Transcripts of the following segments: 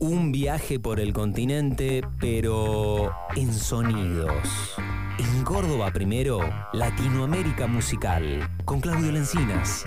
Un viaje por el continente, pero en sonidos. En Córdoba primero, Latinoamérica Musical, con Claudio Lencinas.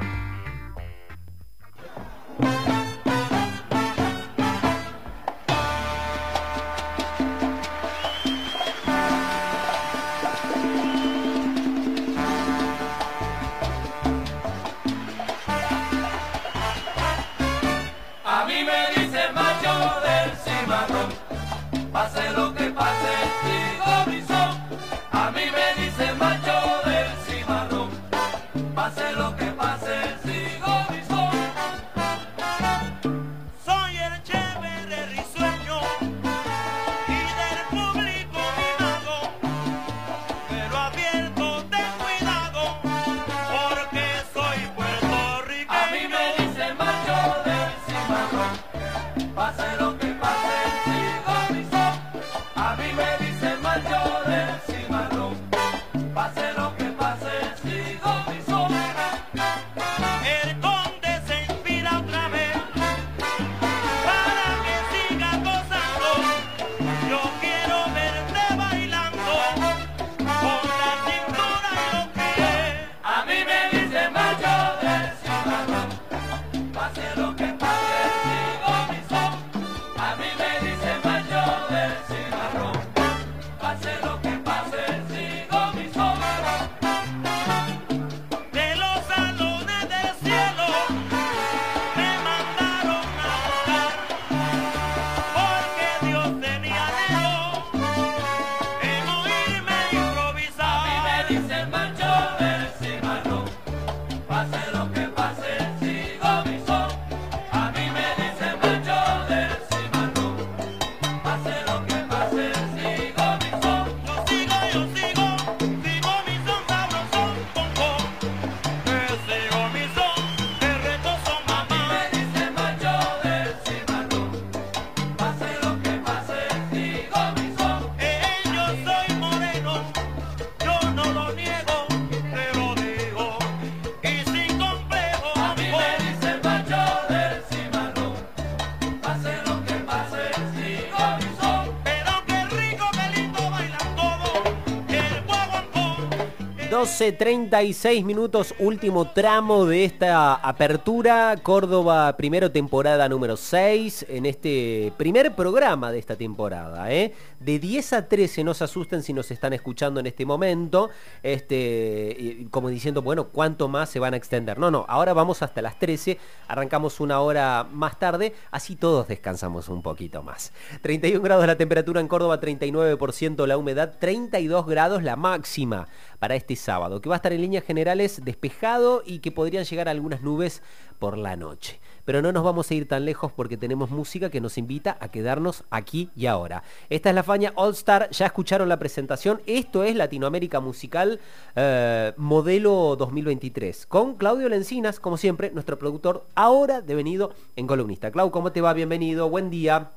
12.36 minutos, último tramo de esta apertura. Córdoba, primero temporada número 6, en este primer programa de esta temporada. ¿eh? De 10 a 13, no se asusten si nos están escuchando en este momento, este, como diciendo, bueno, ¿cuánto más se van a extender? No, no, ahora vamos hasta las 13, arrancamos una hora más tarde, así todos descansamos un poquito más. 31 grados la temperatura en Córdoba, 39% la humedad, 32 grados la máxima para este sábado, que va a estar en líneas generales despejado y que podrían llegar algunas nubes por la noche. Pero no nos vamos a ir tan lejos porque tenemos música que nos invita a quedarnos aquí y ahora. Esta es la Faña All Star, ya escucharon la presentación. Esto es Latinoamérica Musical eh, modelo 2023. Con Claudio Lencinas, como siempre, nuestro productor ahora devenido en columnista. Clau, ¿cómo te va? Bienvenido, buen día.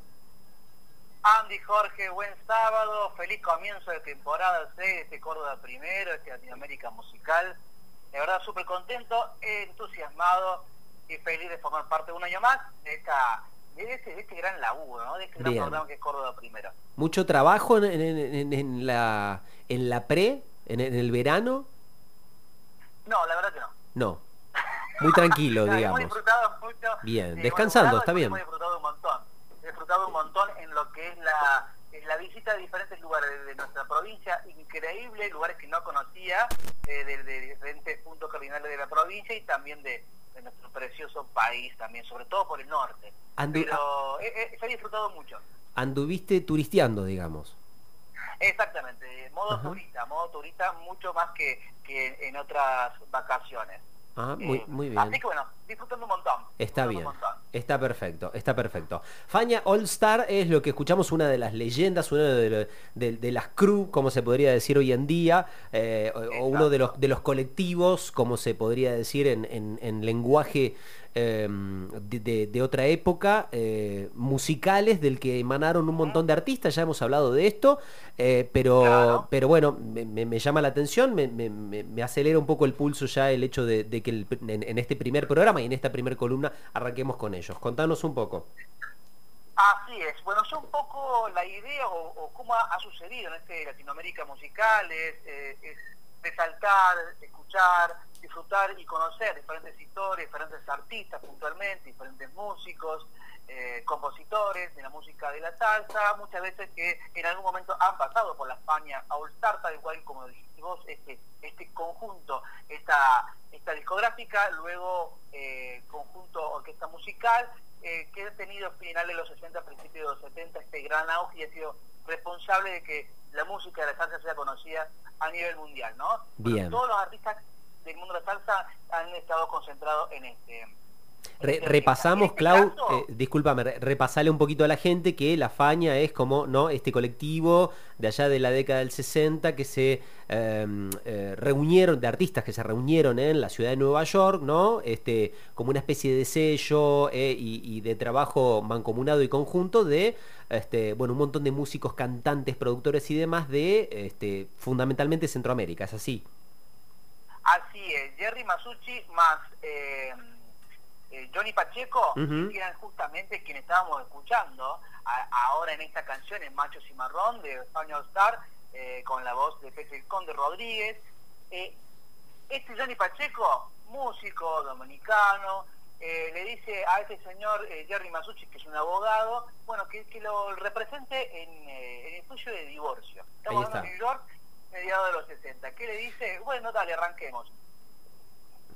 Andy, Jorge, buen sábado, feliz comienzo de temporada 6 de este Córdoba primero, este Latinoamérica musical. De verdad súper contento, entusiasmado y feliz de formar parte un año más de esta de este, de este gran laburo, ¿no? de este gran Bien. programa que es Córdoba primero. Mucho trabajo en, en- en- en la, en la pre, en, el verano. No, la verdad que no. No. Muy tranquilo, digamos. Hemos disfrutado mucho. Bien, sí, descansando, está bien. Hemos disfrutado un montón. He disfrutado un montón en lo que es la, en la visita a diferentes lugares de, de nuestra provincia, increíble, lugares que no conocía, eh, de, de diferentes puntos cardinales de la provincia y también de, de nuestro precioso país también, sobre todo por el norte. Andu- Pero eh, eh, se ha disfrutado mucho. Anduviste turisteando, digamos. Exactamente, modo Ajá. turista, modo turista mucho más que, que en otras vacaciones. Ah, muy, Eh, muy bien. Así que bueno, disfrutando un montón. Está bien, montón. está perfecto, está perfecto. Faña All Star es lo que escuchamos, una de las leyendas, una de, de- de las crew, como se podría decir hoy en día, eh, o, o uno de los, de los colectivos, como se podría decir en, en- en lenguaje eh, de, de- de otra época, eh, musicales del que emanaron un montón de artistas, ya hemos hablado de esto, eh, pero, Claro. pero bueno, me, me- me llama la atención, me, me- acelera un poco el pulso ya el hecho de, de que el- en, en este primer programa y en esta primer columna arranquemos con ellos. Contanos un poco. Así es. Bueno, yo un poco la idea o, o cómo ha, ha sucedido en este Latinoamérica musical es, eh, es resaltar, escuchar, disfrutar y conocer diferentes historias, diferentes artistas puntualmente, diferentes músicos, eh, compositores de la música de la salsa, muchas veces que en algún momento han pasado por la España All Star, tal cual como dijiste vos, este, este conjunto, esta, esta discográfica, luego eh, conjunto orquesta musical, eh, que ha tenido a finales de los 60, principios de los 70 este gran auge y ha sido responsable de que la música de la salsa sea conocida a nivel mundial, ¿no? Bien. Todos los artistas del mundo de la salsa han estado concentrados en este. Re- este- repasamos, este Clau, eh, discúlpame, re- repasale un poquito a la gente que la Faña es como no este colectivo de allá de la década del 60 que se eh, eh, reunieron, de artistas que se reunieron en la ciudad de Nueva York, ¿no? Este, como una especie de sello eh, y, y de trabajo mancomunado y conjunto de este, bueno, un montón de músicos, cantantes, productores y demás de este, fundamentalmente Centroamérica, ¿es así? Así es, Jerry Masucci más eh, eh, Johnny Pacheco, que eran justamente quienes estábamos escuchando a- ahora en esta canción, en Machos y Marrón, de España All Star, eh, con la voz de Pepe Conde Rodríguez. Eh, este Johnny Pacheco, músico dominicano, eh, le dice a este señor Jerry Masucci, que es un abogado, bueno, que, que lo represente en, eh, en el juicio de divorcio. Estamos hablando de. New York, mediados de los 60. ¿Qué le dice? Bueno, dale, arranquemos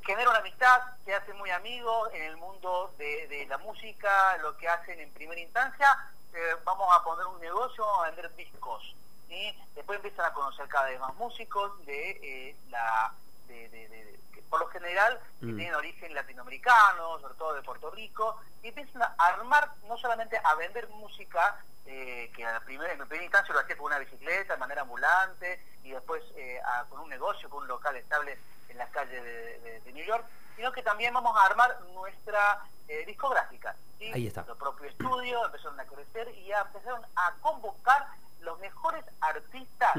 genera una amistad, se hace muy amigos en el mundo de, la música, lo que hacen en primera instancia, eh, vamos a poner un negocio, vamos a vender discos. ¿sí? Después empiezan a conocer cada vez más músicos de eh, la... de- que por lo general que Mm. tienen origen latinoamericano, sobre todo de Puerto Rico, y empiezan a armar, no solamente a vender música, eh, que a la primera, en primera instancia lo hacía con una bicicleta, de manera ambulante, y después eh, a- con un negocio, con un local estable en las calles de, de- de New York, sino que también vamos a armar nuestra eh, discográfica. ¿sí? Ahí está. Nuestro propio estudio, empezaron a crecer y ya empezaron a convocar los mejores artistas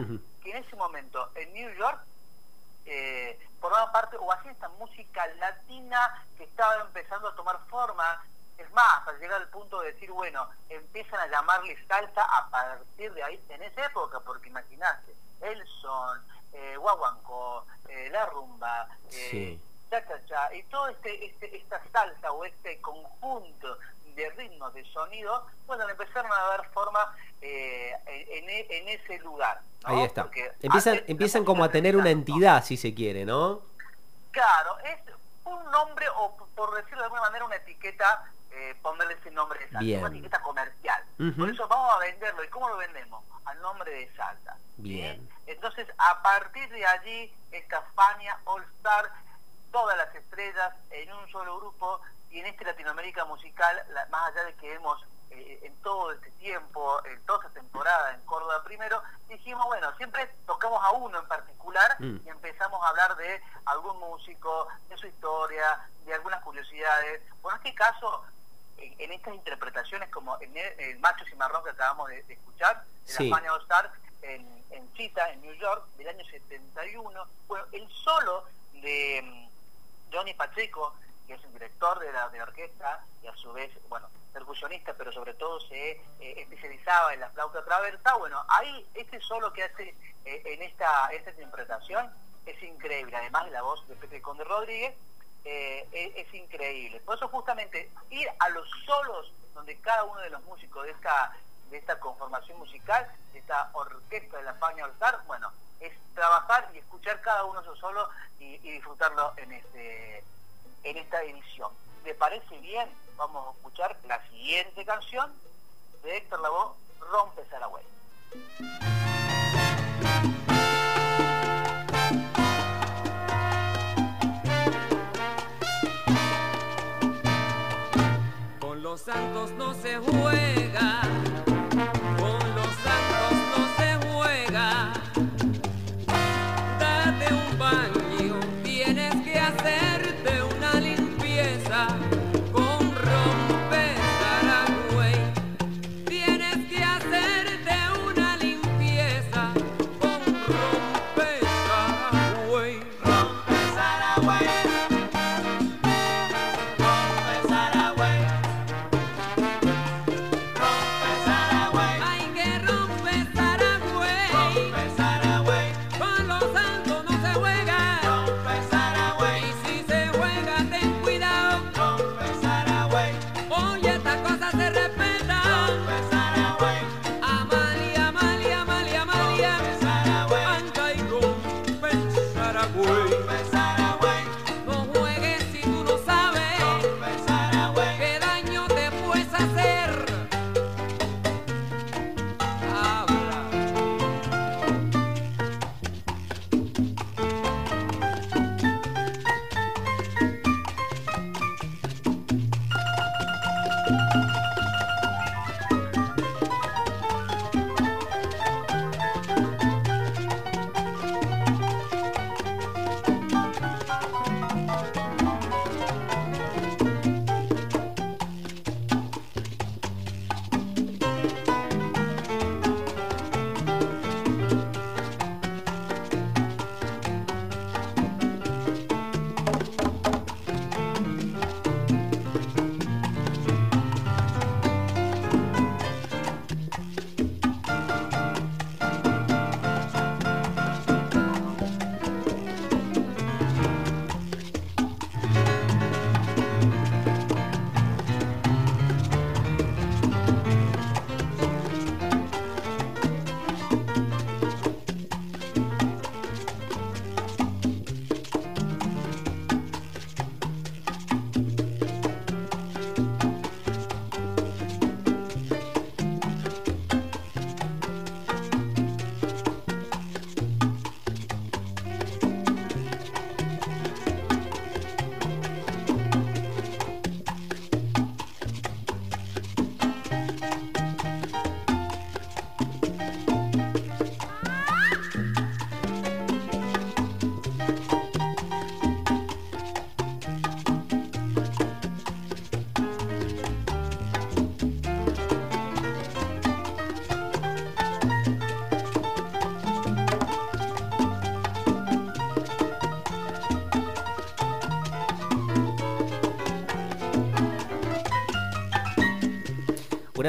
que en ese momento en New York eh, formaban parte o hacían esta música latina que estaba empezando a tomar forma. Es más, al llegar al punto de decir, bueno, empiezan a llamarle salsa a partir de ahí, en esa época, porque imaginaste, el son, eh, guaguancó, eh, la rumba, eh, Sí. cha cha cha, y todo este, este, esta salsa o este conjunto de ritmos, de sonido, bueno, empezaron a dar forma eh, en, en- en ese lugar. ¿no? Ahí está. Porque Empiezan, empiezan como a tener una entidad, si se quiere, ¿no? Claro, es un nombre, o por decirlo de alguna manera, una etiqueta, eh, ponerle ese nombre de Bien. una etiqueta comercial. Por eso vamos a venderlo. ¿Y cómo lo vendemos? Al nombre de salsa. ¿sí? Bien. Entonces, a partir de allí, esta Fania All Star, todas las estrellas en un solo grupo, y en este Latinoamérica musical, la- más allá de que hemos eh, en todo este tiempo, en toda esta temporada en Córdoba primero, dijimos, bueno, siempre tocamos a uno en particular Mm. y empezamos a hablar de algún músico, de su historia, de algunas curiosidades. Bueno, en este caso, en, en estas interpretaciones como en el, el Machos y Marrón que acabamos de, de escuchar, de Sí. la Fania All Star en, en Chita, en New York, del año 71, bueno, el solo de mm, Johnny Pacheco, que es el director de la, de orquesta y a su vez, bueno, percusionista, pero sobre todo se eh, especializaba en la flauta traversa, bueno, ahí este solo que hace eh, en esta, esta interpretación es increíble, además de la voz de Pepe Conde Rodríguez, eh, es, es increíble. Por eso justamente ir a los solos donde cada uno de los músicos de esta de esta conformación musical, de esta orquesta de la España All Star, bueno, es trabajar y escuchar cada uno su solo y, y disfrutarlo en este en esta edición. ¿Le parece bien? Vamos a escuchar la siguiente canción de Héctor Lavoe, Rompe Saragüey. Con los santos no se juega,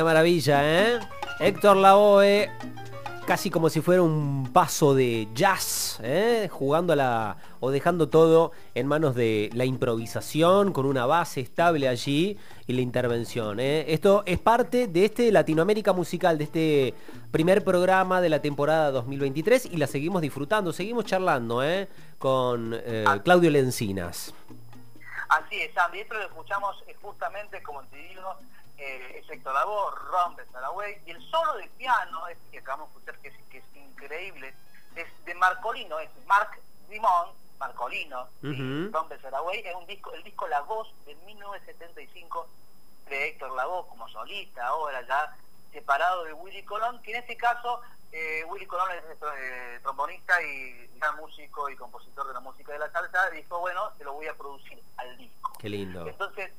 Una maravilla, ¿eh? Héctor Lavoe, casi como si fuera un paso de jazz, ¿eh? jugando a la o dejando todo en manos de la improvisación con una base estable allí y la intervención. ¿eh? Esto es parte de este Latinoamérica musical, de este primer programa de la temporada 2023 y la seguimos disfrutando, seguimos charlando ¿eh? con eh, Claudio Lencinas. Así es, Sandy. Esto lo escuchamos justamente, como te digo, eh, es Héctor Lavoe, Ron Saragüey, y el solo de piano, este que acabamos de escuchar, que es, que es increíble, es de Marcolino, es Marc Dimon, Marcolino, y Ujú. Ron Saragüey, es un disco, el disco La Voz de 1975 de Héctor Lavoe como solista, ahora ya separado de Willy Colón, que en este caso eh, Willy Colón es eh, trombonista y gran músico y compositor de la música de la salsa, dijo, bueno, te lo voy a producir al disco. Qué lindo. Entonces,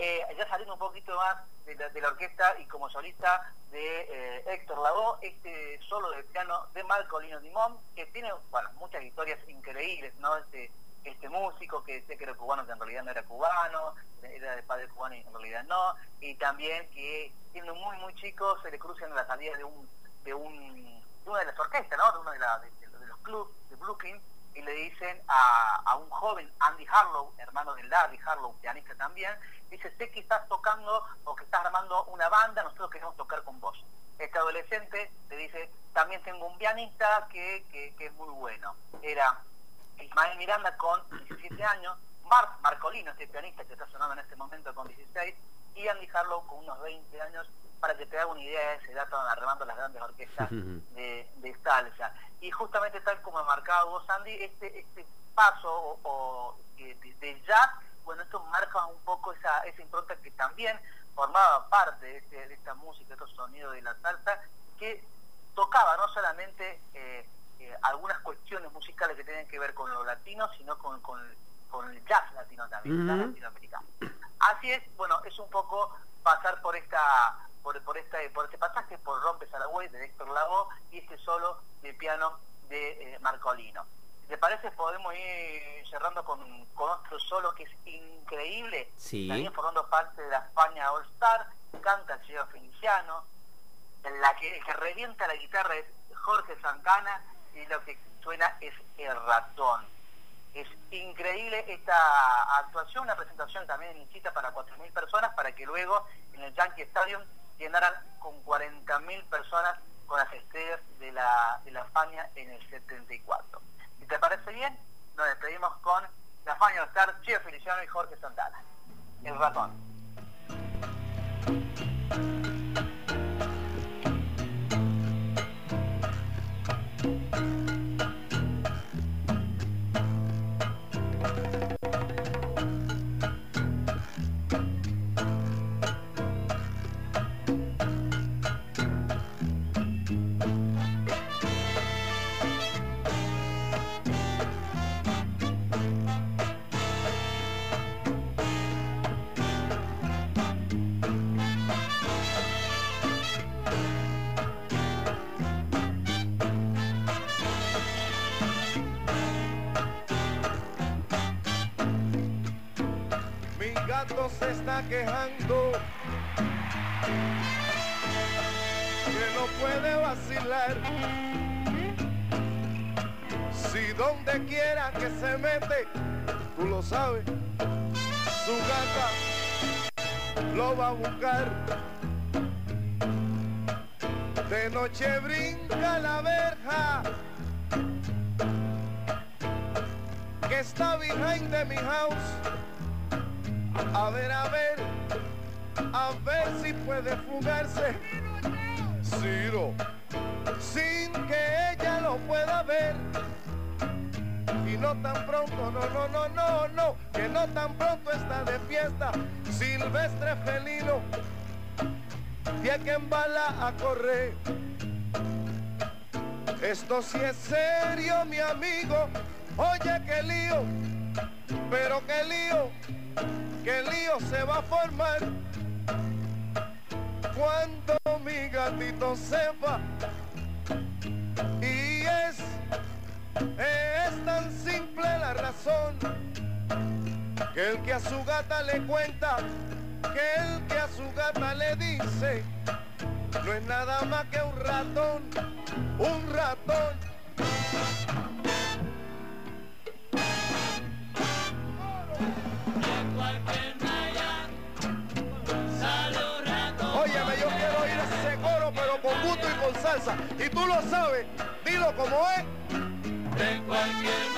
eh, ya saliendo un poquito más de la, de la orquesta y como solista de eh, Héctor Lavoe, este solo de piano de Marcolino Dimón, que tiene muchas historias increíbles, ¿no? Este, este músico que decía que era cubano, que en realidad no era cubano, era de padre cubano y en realidad no, y también que siendo muy muy chico se le cruza en la salida de un de un una de las orquestas, ¿no? De uno de, la- de- de- los clubs de Brooklyn y le dicen a, a un joven Andy Harlow, hermano de Larry Harlow, pianista también, dice, sé que estás tocando o que estás armando una banda, nosotros queremos tocar con vos. Este adolescente le dice, también tengo un pianista que, que, que es muy bueno. Era Ismael Miranda con 17 años, Mark Marcolino, este pianista que está sonando en este momento con 16, y Andy Harlow con unos 20 años, para que te haga una idea de esa edad estaban armando las grandes orquestas de, de salsa. Y justamente tal como marcaba vos, Andy, este, este paso o, o, de, de jazz, bueno, esto marca un poco esa, esa impronta que también formaba parte de, este- de esta música, de estos sonidos de la salsa, que tocaba no solamente eh, eh, algunas cuestiones musicales que tienen que ver con lo latino, sino con, con, con el jazz latino también, el jazz Ujú. latinoamericano. Así es, bueno, es un poco pasar por esta por, por esta por este pasaje por Rompe Saragüey de Héctor Lavoe y este solo de piano de eh, Marcolino. ¿Te parece? Podemos ir cerrando con, con otro solo que es increíble. Sí. También formando parte de la España All Star, canta el señor Feliciano, en la que el que revienta la guitarra es Jorge Santana y lo que suena es el ratón. Es increíble esta actuación, una presentación también incita para 4.000 personas para que luego en el Yankee Stadium llenaran con 40.000 personas con las estrellas de la, de la Fania en el 74. Si te parece bien, nos despedimos con la Fania Star, Chio Feliciano y Jorge Santana. El ratón. Se está quejando que no puede vacilar. Si donde quiera que se mete, tú lo sabes, su gata lo va a buscar. De noche brinca la verja que está behind de mi house. A ver, a ver, a ver si puede fugarse. Ciro, sin que ella lo pueda ver. Y no tan pronto, no, no, no, no, no, que no tan pronto está de fiesta. Silvestre felino, tiene que embala a correr. Esto sí es serio, mi amigo. Oye, qué lío, pero qué lío, qué lío se va a formar cuando mi gatito sepa. Y es, es tan simple la razón que el que a su gata le cuenta, que el que a su gata le dice, no es nada más que un ratón, un ratón. Salsa. Y tú lo sabes, dilo como es. De cualquier